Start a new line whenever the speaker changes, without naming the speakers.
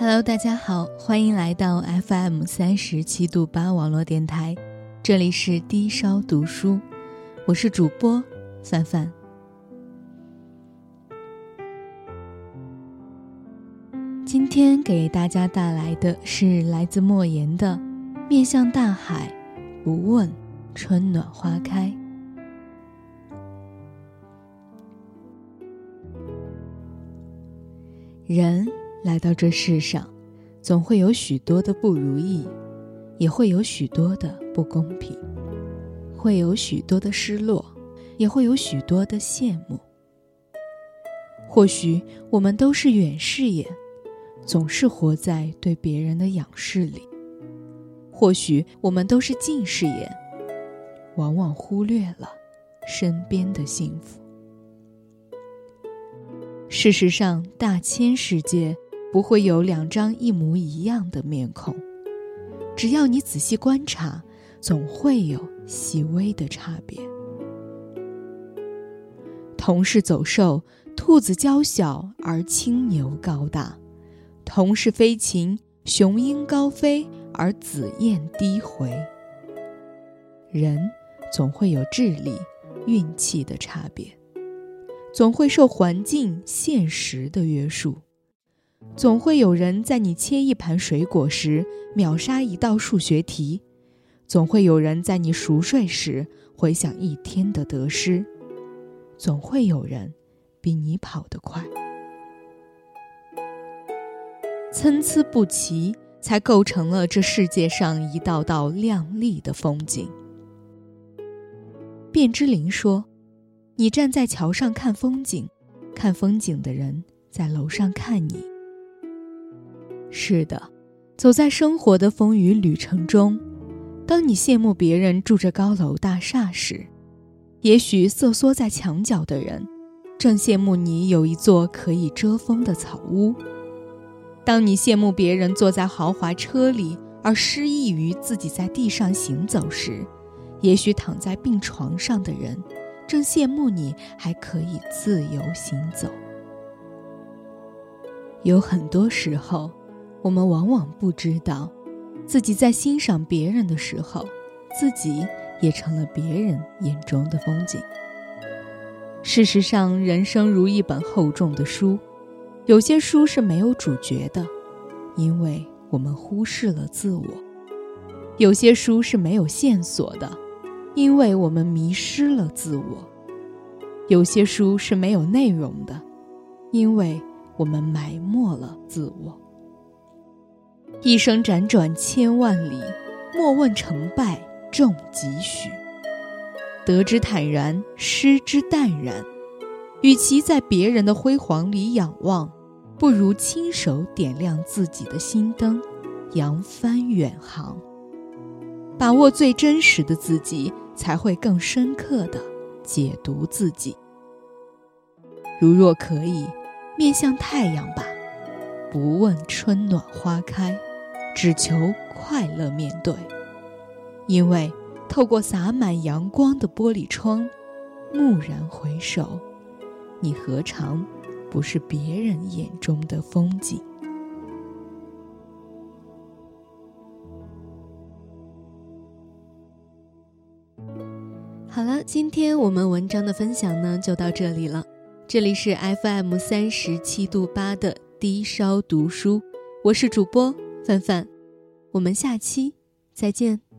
Hello，大家好，欢迎来到 FM 三十七度八网络电台，这里是低烧读书，我是主播范范。今天给大家带来的是来自莫言的《面向大海，不问春暖花开》。人来到这世上，总会有许多的不如意，也会有许多的不公平，会有许多的失落，也会有许多的羡慕。或许我们都是远视眼，总是活在对别人的仰视里；或许我们都是近视眼，往往忽略了身边的幸福。事实上，大千世界不会有两张一模一样的面孔，只要你仔细观察，总会有细微的差别。同是走兽，兔子娇小而青牛高大；同是飞禽，雄鹰高飞而紫燕低回。人总会有智力、运气的差别。总会受环境、现实的约束，总会有人在你切一盘水果时秒杀一道数学题，总会有人在你熟睡时回想一天的得失，总会有人比你跑得快。参差不齐，才构成了这世界上一道道亮丽的风景。卞之琳说。你站在桥上看风景，看风景的人在楼上看你。是的，走在生活的风雨旅程中，当你羡慕别人住着高楼大厦时，也许瑟缩在墙角的人，正羡慕你有一座可以遮风的草屋。当你羡慕别人坐在豪华车里，而失意于自己在地上行走时，也许躺在病床上的人。正羡慕你还可以自由行走。有很多时候，我们往往不知道，自己在欣赏别人的时候，自己也成了别人眼中的风景。事实上，人生如一本厚重的书，有些书是没有主角的，因为我们忽视了自我；有些书是没有线索的。因为我们迷失了自我，有些书是没有内容的，因为我们埋没了自我。一生辗转千万里，莫问成败重几许。得之坦然，失之淡然。与其在别人的辉煌里仰望，不如亲手点亮自己的心灯，扬帆远航。把握最真实的自己，才会更深刻的解读自己。如若可以，面向太阳吧，不问春暖花开，只求快乐面对。因为透过洒满阳光的玻璃窗，蓦然回首，你何尝不是别人眼中的风景？好了，今天我们文章的分享呢就到这里了。这里是 FM 三十七度八的低烧读书，我是主播范范，我们下期再见。